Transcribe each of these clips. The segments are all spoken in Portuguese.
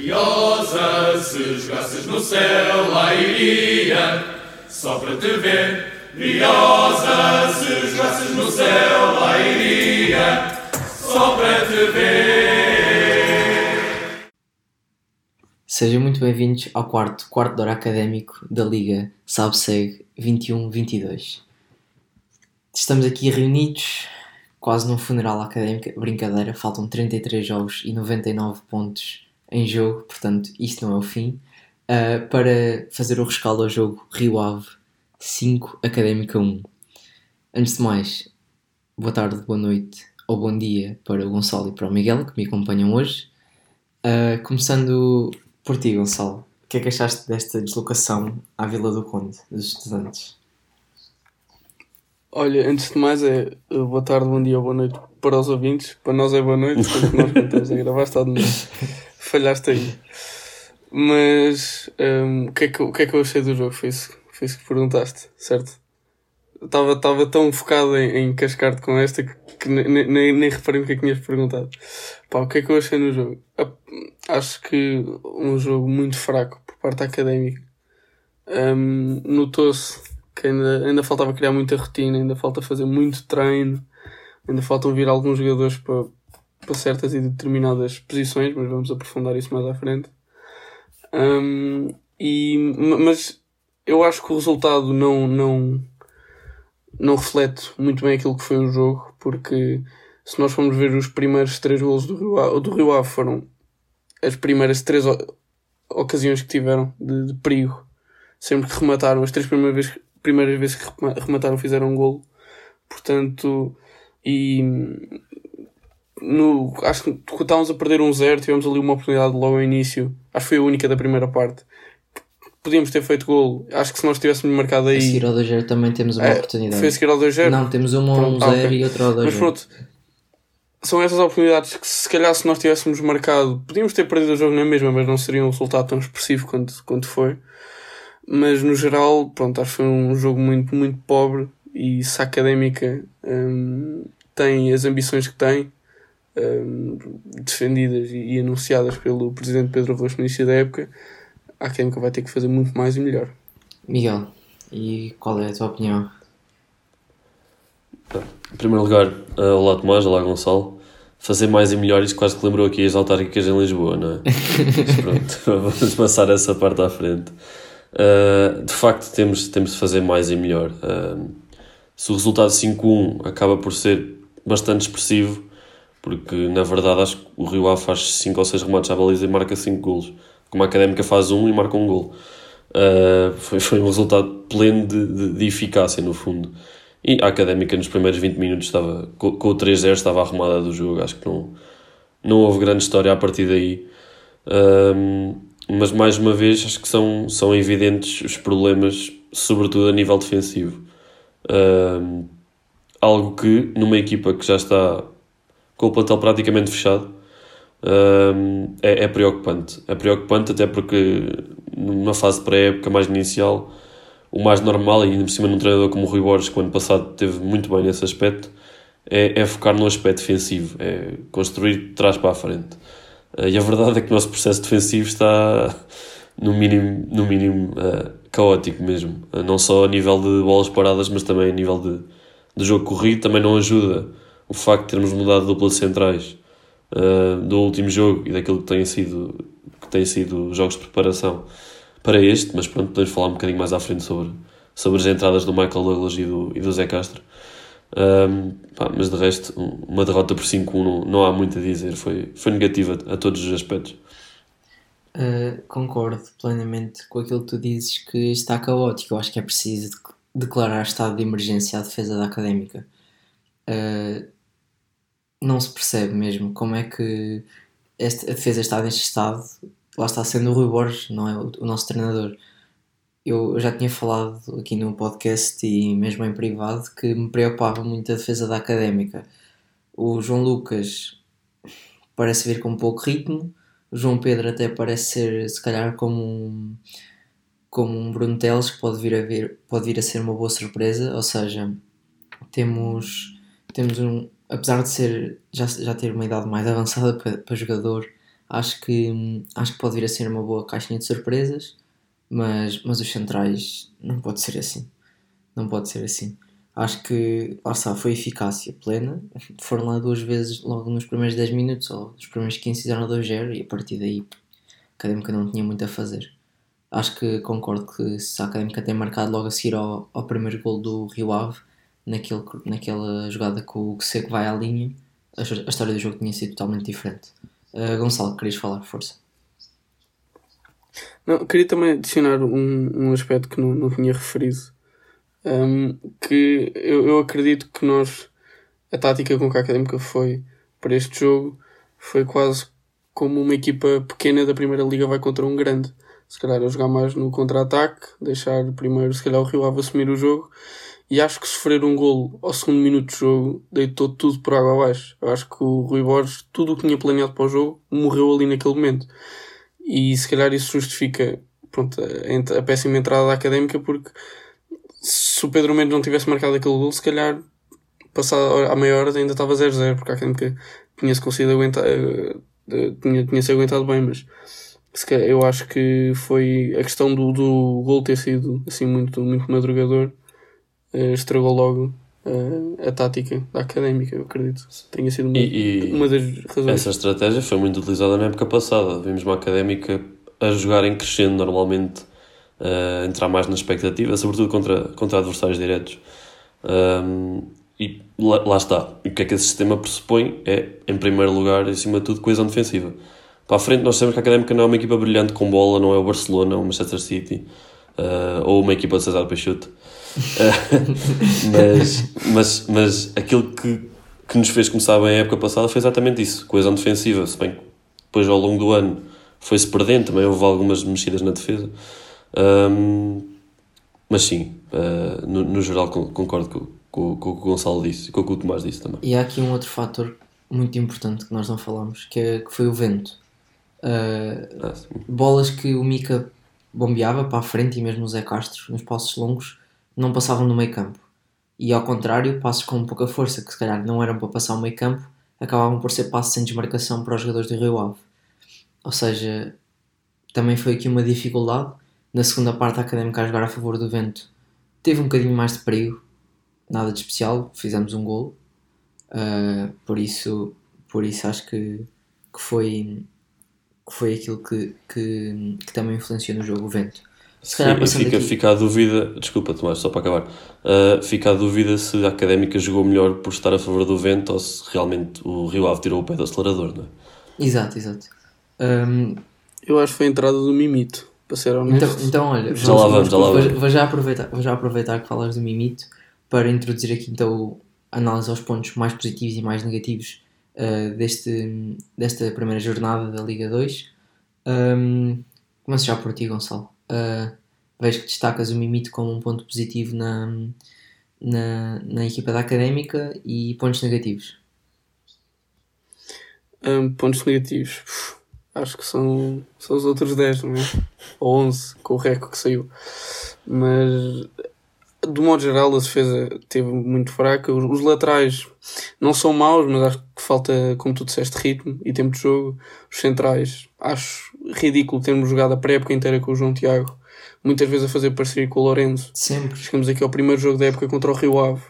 Briosa, se jogasses no céu, lá iria, só para te ver. Briosa, se jogasses no céu, lá iria, só para te ver. Sejam muito bem-vindos ao quarto, quarto de hora académico da Liga Sabseg 21-22. Estamos aqui reunidos, quase num funeral académico, brincadeira, faltam 33 jogos e 99 pontos em jogo, portanto isto não é o fim, uh, para fazer o rescaldo ao jogo Rio Ave 5, Académica 1. Antes de mais, boa tarde, boa noite ou bom dia para o Gonçalo e para o Miguel, que me acompanham hoje. Uh, começando por ti, Gonçalo, o que é que achaste desta deslocação à Vila do Conde, dos estudantes? Olha, antes de mais é uh, boa tarde, bom dia ou boa noite para os ouvintes. Para nós é boa noite, porque nós contamos a gravar está de novo. Falhaste aí. Mas um, o, que é que, o que é que eu achei do jogo? Foi isso, foi isso que perguntaste, certo? Estava, tão focado em, em cascar-te com esta que, que nem, nem, nem reparei o que é que tinhas perguntado. Pá, o que é que eu achei no jogo? Acho que um jogo muito fraco por parte académica. Um, Notou-se que ainda, ainda faltava criar muita rotina, ainda falta fazer muito treino, ainda faltam vir alguns jogadores para, para certas e determinadas posições, mas vamos aprofundar isso mais à frente. Um, e, mas eu acho que o resultado não, não, não reflete muito bem aquilo que foi o jogo, porque se nós formos ver os primeiros três golos do Rio Ave, do Rio Ave foram as primeiras três ocasiões que tiveram de, de perigo sempre que remataram, as três primeiras vezes, primeiras vezes que remataram fizeram um golo. Portanto, e no, acho que estávamos a perder um zero, tivemos ali uma oportunidade logo ao início, acho que foi a única da primeira parte. Podíamos ter feito golo. Acho que se nós tivéssemos marcado aí. A seguir ao 2-0 também temos uma é, oportunidade. Foi a seguir ao 2-0? Não, temos uma ao 1-0 ah, okay. e outra ao 2-0. Mas pronto, são essas oportunidades que se calhar se nós tivéssemos marcado, podíamos ter perdido o jogo na mesma, mas não seria um resultado tão expressivo quanto, quanto foi. Mas no geral, pronto, acho que foi um jogo muito, muito pobre e se a académica um, tem as ambições que tem, um, defendidas e, e, anunciadas pelo presidente Pedro Rocha no início da época, a académica vai ter que fazer muito mais e melhor. Miguel, e qual é a tua opinião? Em primeiro lugar, uh, olá Tomás, olá Gonçalo. Fazer mais e melhor, isto quase que lembrou aqui as autárquicas em Lisboa, não é? Mas pronto, vamos passar essa parte à frente. Uh, de facto, temos, temos de fazer mais e melhor. Uh, se o resultado 5-1 acaba por ser bastante expressivo, porque na verdade acho que o Rio Ave faz 5 ou 6 remates à baliza e marca 5 golos, como a Académica faz um e marca um gol. Uh, foi, foi um resultado pleno de, de, de, eficácia, no fundo. E a Académica nos primeiros 20 minutos estava, com, com o 3-0 estava arrumada do jogo, acho que não, não houve grande história a partir daí. Uh, mas mais uma vez acho que são, são evidentes os problemas, sobretudo a nível defensivo. Uh, algo que numa equipa que já está com o plantel praticamente fechado uh, é, é, preocupante. É preocupante até porque numa fase pré-época mais inicial, o mais normal, e ainda por cima num treinador como o Rui Borges, que o ano passado teve muito bem nesse aspecto, é, é focar no aspecto defensivo, é construir de trás para a frente. Uh, e a verdade é que o nosso processo defensivo está no mínimo, no mínimo uh, caótico mesmo. Uh, não só a nível de bolas paradas, mas também a nível de, de jogo corrido. Também não ajuda o facto de termos mudado dupla de centrais do último jogo e daquilo que tem sido que tem sido jogos de preparação para este, mas pronto, podemos falar um bocadinho mais à frente sobre, sobre as entradas do Michael Douglas e do, e do Zé Castro. Um, pá, mas de resto, uma derrota por 5-1 não, não, há muito a dizer, foi, foi negativa a todos os aspectos. Uh, concordo plenamente com aquilo que tu dizes que está caótico. Eu acho que é preciso declarar estado de emergência à defesa da académica. Uh, não se percebe mesmo como é que esta, a defesa está neste estado. Lá está sendo o Rui Borges, não é o, o nosso treinador eu já tinha falado aqui no podcast e mesmo em privado que me preocupava muito a defesa da académica. O João Lucas parece vir com pouco ritmo, o João Pedro até parece ser se calhar como um, como um Bruno Teles que pode vir a vir, pode vir a ser uma boa surpresa, ou seja, temos temos um apesar de ser já, já ter uma idade mais avançada para, para jogador, Acho que, acho que pode vir a ser uma boa caixinha de surpresas, mas, mas os centrais não pode ser assim. Não pode ser assim. Acho que, lá está, foi eficácia plena. Foram lá duas vezes logo nos primeiros 10 minutos, ou nos primeiros 15 fizeram 2-0 e a partir daí a Académica não tinha muito a fazer. Acho que concordo que se a Académica tem marcado logo a seguir ao, ao primeiro gol do Rio Ave, naquele, naquela jogada que o Seco vai à linha, a, a história do jogo tinha sido totalmente diferente. Uh, Gonçalo, querias falar? Força. Não, queria também adicionar um, um aspecto que não, não tinha referido. Um, que eu, eu acredito que nós, a tática com que a Académica foi para este jogo, foi quase como uma equipa pequena da Primeira Liga vai contra um grande. Se calhar a jogar mais no contra-ataque, deixar primeiro, se calhar, o Rio Ave assumir o jogo. E acho que sofrer um golo ao segundo minuto de jogo deitou tudo por água abaixo. Eu acho que o Rui Borges, tudo o que tinha planeado para o jogo, morreu ali naquele momento. E se calhar isso justifica pronto, a, a péssima entrada da académica, porque se o Pedro Mendes não tivesse marcado aquele gol, se calhar passada a meia hora ainda estava 0-0, porque a académica tinha-se conseguido aguentar, eh, tinha, tinha-se aguentado bem, mas eu acho que foi a questão do, do gol ter sido assim muito, muito madrugador estragou logo uh, a tática da académica, eu acredito. Tenha sido uma, e, uma das razões. Essa estratégia foi muito utilizada na época passada. Vimos uma académica a jogar em crescendo normalmente, uh, entrar mais na expectativa, sobretudo contra, contra adversários diretos. Um, e lá, lá, está. E o que é que esse sistema pressupõe? É, em primeiro lugar, acima de tudo, coesão defensiva. Para a frente, nós sabemos que a Académica não é uma equipa brilhante com bola, não é o Barcelona, o Manchester City, uh, ou uma equipa de César Peixoto. Mas, mas, mas aquilo que, que nos fez começar bem a época passada foi exatamente isso, coesão defensiva, se bem que depois ao longo do ano foi-se perdendo, também houve algumas mexidas na defesa. Um, mas sim, uh, no, no, geral concordo com, com, com, o que o Gonçalo disse e com o que o Tomás disse também. E há aqui um outro fator muito importante que nós não falamos, que, é, que foi o vento. Uh, ah, bolas que o Mica bombeava para a frente e mesmo o Zé Castro nos passos longos não passavam no meio campo. E ao contrário, passos com pouca força, que se calhar não eram para passar o meio campo, acabavam por ser passos sem desmarcação para os jogadores do Rio Ave. Ou seja, também foi aqui uma dificuldade. Na segunda parte, a Académica a jogar a favor do vento teve um bocadinho mais de perigo, nada de especial, fizemos um gol. Uh, por isso, por isso acho que, que foi foi aquilo que, que, que também influenciou no jogo, o vento. Se Sim, e fica, aqui... fica a dúvida, desculpa Tomás, só para acabar, uh, fica a dúvida se a Académica jogou melhor por estar a favor do vento ou se realmente o Rio Ave tirou o pé do acelerador, não é? Exato, exato. Um... Eu acho que foi a entrada do Mimito, para ser honesto. Então, então olha, já lá vamos, já lá vamos. Vou, vou, já aproveitar, vou já aproveitar que falas do Mimito para introduzir aqui então a análise aos pontos mais positivos e mais negativos uh, deste, desta primeira jornada da Liga 2. Um, começo já por ti, Gonçalo. Uh, vejo que destacas o Mimito como um ponto positivo na, na, na equipa da Académica e pontos negativos. Um, pontos negativos. acho que são, são os outros 10, não é? Ou 11, com o Reco que saiu. Mas do modo geral, a defesa teve muito fraca. Os, laterais não são maus, mas acho que falta, como tu disseste, ritmo e tempo de jogo. Os centrais, acho ridículo termos jogado a pré-época inteira com o João Tiago, muitas vezes a fazer parceria com o Lourenço. Sempre. Chegamos aqui ao primeiro jogo da época contra o Rio Ave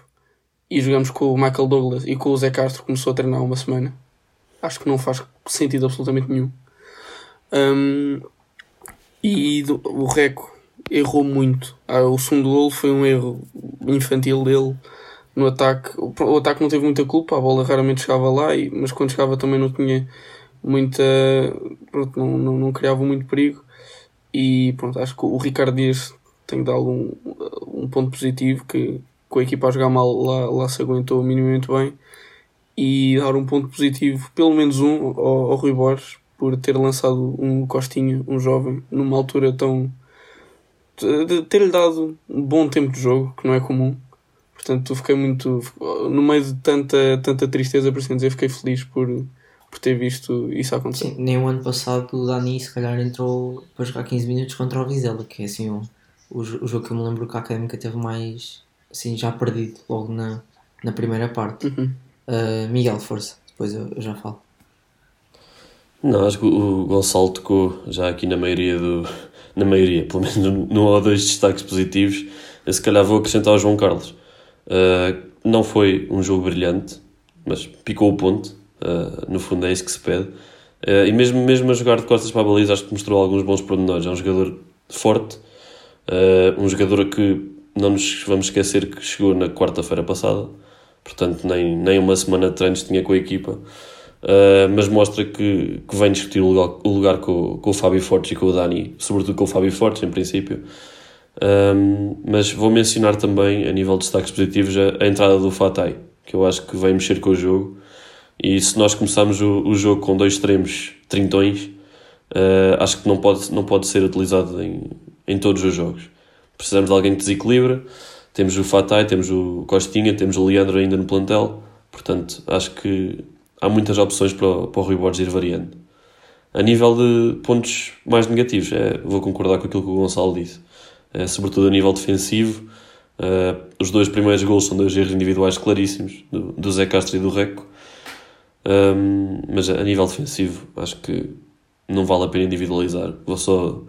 e jogamos com o Michael Douglas e com o Zé Castro, começou a treinar uma semana. Acho que não faz sentido absolutamente nenhum. Um, e do, o Reco errou muito. Ah, o segundo gol foi um erro infantil dele no ataque. O, o, ataque não teve muita culpa, a bola raramente chegava lá, e, mas quando chegava também não tinha muita. Pronto, não, não, não criava muito perigo. E pronto, acho que o Ricardo Dias tem dado um, um ponto positivo que com a equipa a jogar mal lá, lá se aguentou minimamente bem e dar um ponto positivo, pelo menos um, ao, ao Rui Borges por ter lançado um Costinha, um jovem, numa altura tão de ter-lhe dado um bom tempo de jogo, que não é comum. Portanto, fiquei muito. No meio de tanta, tanta tristeza, por assim dizer, fiquei feliz por, por ter visto isso acontecer. Sim, nem o ano passado o Dani, se calhar, entrou para jogar 15 minutos contra o Vizela, que é assim o, o, o jogo que eu me lembro que a Académica teve mais. Assim, já perdido logo na, na primeira parte. Uhum. Uh, Miguel, força, depois eu, eu já falo. Não, acho que o Gonçalo tocou já aqui na maioria do. Na maioria, pelo menos num ou dois destaques positivos. Eu se calhar vou acrescentar ao João Carlos. Uh, não foi um jogo brilhante, mas picou o ponto. Uh, no fundo é isso que se pede. Uh, e mesmo, mesmo a jogar de costas para a baliza, acho que mostrou alguns bons pormenores. É um jogador forte, um jogador que não nos vamos esquecer que chegou na quarta-feira passada, portanto, nem, nem uma semana de treinos tinha com a equipa. Uh, mas mostra que, que vem discutir o lugar, o lugar com, com o Fábio Fortes e com o Dani, sobretudo com o Fábio Fortes, em princípio. Um, mas vou mencionar também, a nível de destaques positivos, a, a, entrada do Fatai, que eu acho que vai mexer com o jogo. E se nós começarmos o, o jogo com dois extremos trintões, uh, acho que não pode, não pode ser utilizado em, em todos os jogos. Precisamos de alguém que desequilibra. Temos o Fatai, temos o Costinha, temos o Leandro ainda no plantel. Portanto, acho que há muitas opções para, o, para o Rui Borges ir variando. A nível de pontos mais negativos, é, vou concordar com aquilo que o Gonçalo disse. É, sobretudo a nível defensivo, é, os dois primeiros gols são dois erros individuais claríssimos, do, do Zé Castro e do Reco. Um, mas a nível defensivo, acho que não vale a pena individualizar. Vou só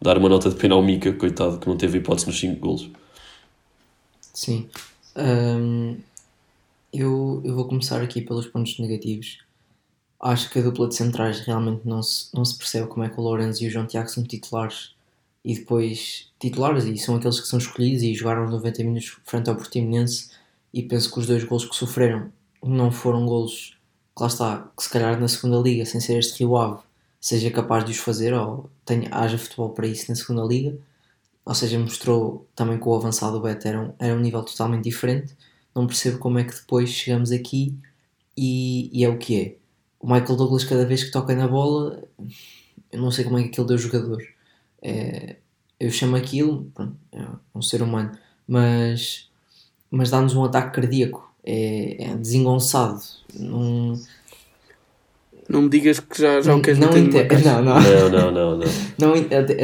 dar uma nota de pena ao Mika, coitado, que não teve hipótese nos 5 golos. Sim. Um, eu, eu vou começar aqui pelos pontos negativos. Acho que a dupla de centrais realmente não se, não se percebe como é que o Lourenço e o João Tiago são titulares e depois titulares e são aqueles que são escolhidos e jogaram 90 minutos frente ao Portimonense e penso que os dois golos que sofreram não foram golos lá está, que se calhar na segunda liga, sem ser este Rio Ave, seja capaz de os fazer ou tenha, haja futebol para isso na segunda liga. Ou seja, mostrou também que o avançado do Beto era um, era um nível totalmente diferente não percebo como é que depois chegamos aqui e, e, é o que é. O Michael Douglas, cada vez que toca na bola, eu não sei como é que aquele deu jogador. É, eu chamo aquilo, pronto, é um ser humano, mas, mas dá-nos um ataque cardíaco. É, é desengonçado. Não, não me digas que já, já o queres não enterra. Não, não. não, não, não, não. não.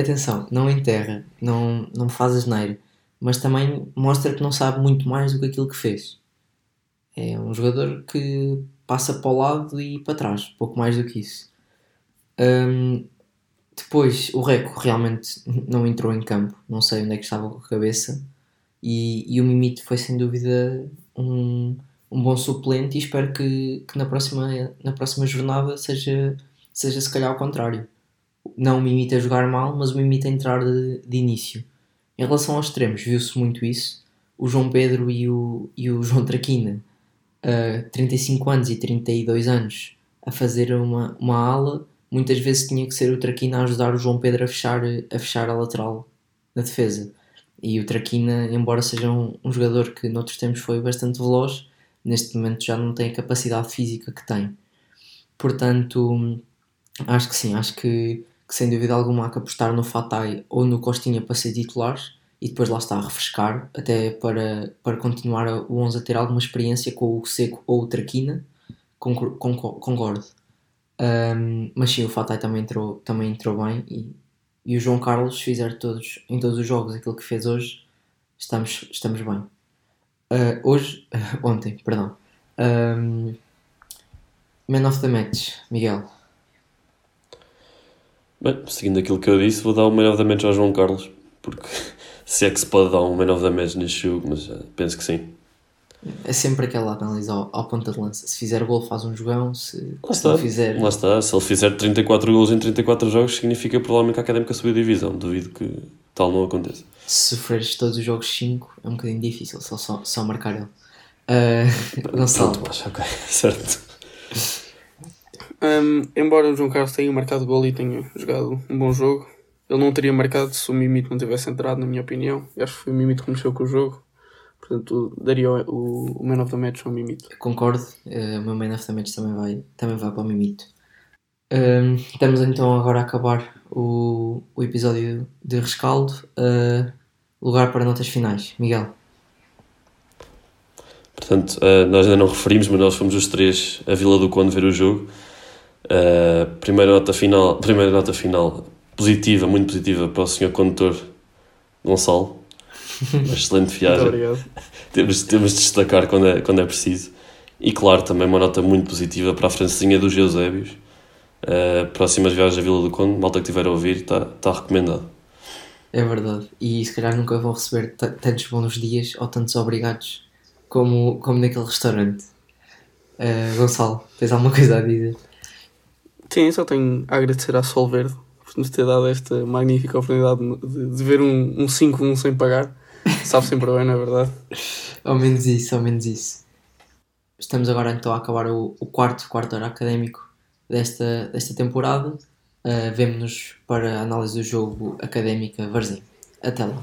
Atenção, não enterra, não, não faz asneira mas também mostra que não sabe muito mais do que aquilo que fez. É um jogador que passa para o lado e para trás, pouco mais do que isso. Um, depois, o Reco realmente não entrou em campo, não sei onde é que estava com a cabeça, e, e o Mimito foi sem dúvida um, um bom suplente e espero que, que na, próxima, na próxima jornada seja, seja se calhar ao contrário. Não o Mimito a jogar mal, mas o Mimito a entrar de, de início em relação aos extremos, viu-se muito isso. O João Pedro e o, e o João Traquina, uh, 35 anos e 32 anos, a fazer uma, uma ala, muitas vezes tinha que ser o Traquina a ajudar o João Pedro a fechar a, fechar a lateral na defesa. E o Traquina, embora seja um, um jogador que noutros tempos foi bastante veloz, neste momento já não tem a capacidade física que tem. Portanto, acho que sim, acho que que sem dúvida alguma há que apostar no Fatai ou no Costinha para ser titulares e depois lá está a refrescar, até para, para continuar o 11 a ter alguma experiência com o Seco ou o Traquina, concordo. Um, mas sim, o Fatai também entrou, também entrou bem e, e o João Carlos fizer todos, em todos os jogos aquilo que fez hoje, estamos, estamos bem. Uh, hoje, ontem, perdão. Um, Man of the Match, Miguel. Bem, seguindo aquilo que eu disse, vou dar um Man of the Match ao João Carlos, porque se é que se pode dar um Man of the Match neste jogo, mas uh, penso que sim. É sempre aquela análise ao, ao ponta de lança. Se fizer gol, faz um jogão. Se, lá se não fizer. Lá está. Se ele fizer 34 gols em 34 jogos, significa provavelmente que a académica subiu a divisão. Duvido que tal não aconteça. Se sofreres todos os jogos 5, é um bocadinho difícil, só, só, só marcar ele. Uh, Gonçalo. Pronto, mas, ok, certo. Um, embora o João Carlos tenha marcado gol e tenha jogado um bom jogo, ele não teria marcado se o Mimito não tivesse entrado, na minha opinião. Eu acho que foi o Mimito que mexeu com o jogo. Portanto, daria o, o Man of the Match ao Mimito. Concordo, uh, o meu Man of the Match também vai, também vai para o Mimito. Um, estamos então agora a acabar o, o episódio de rescaldo. Uh, lugar para notas finais. Miguel. Portanto, uh, nós ainda não referimos, mas nós fomos os três a Vila do Conde ver o jogo. Uh, primeira nota final, primeira nota final positiva, muito positiva para o senhor condutor Gonçalo. Uma excelente viagem. temos, temos de destacar quando é, quando é preciso. E claro, também uma nota muito positiva para a francesinha dos Eusébios. Uh, próximas viagens à Vila do Conde, malta que estiver a ouvir, está tá recomendado. É verdade. E se calhar nunca vão receber tantos bons dias ou tantos obrigados como, como naquele restaurante. Uh, Gonçalo, tens alguma coisa a dizer? Sim, só tenho a agradecer à Sol Verde por nos ter dado esta magnífica oportunidade de, de ver um, um 5-1 sem pagar. Sabe sempre bem, não é verdade? ao menos isso, ao menos isso. Estamos agora então a acabar o, o quarto, quarto ano académico desta, desta temporada. Uh, Vemo-nos para a análise do jogo académica Varzim. Até lá.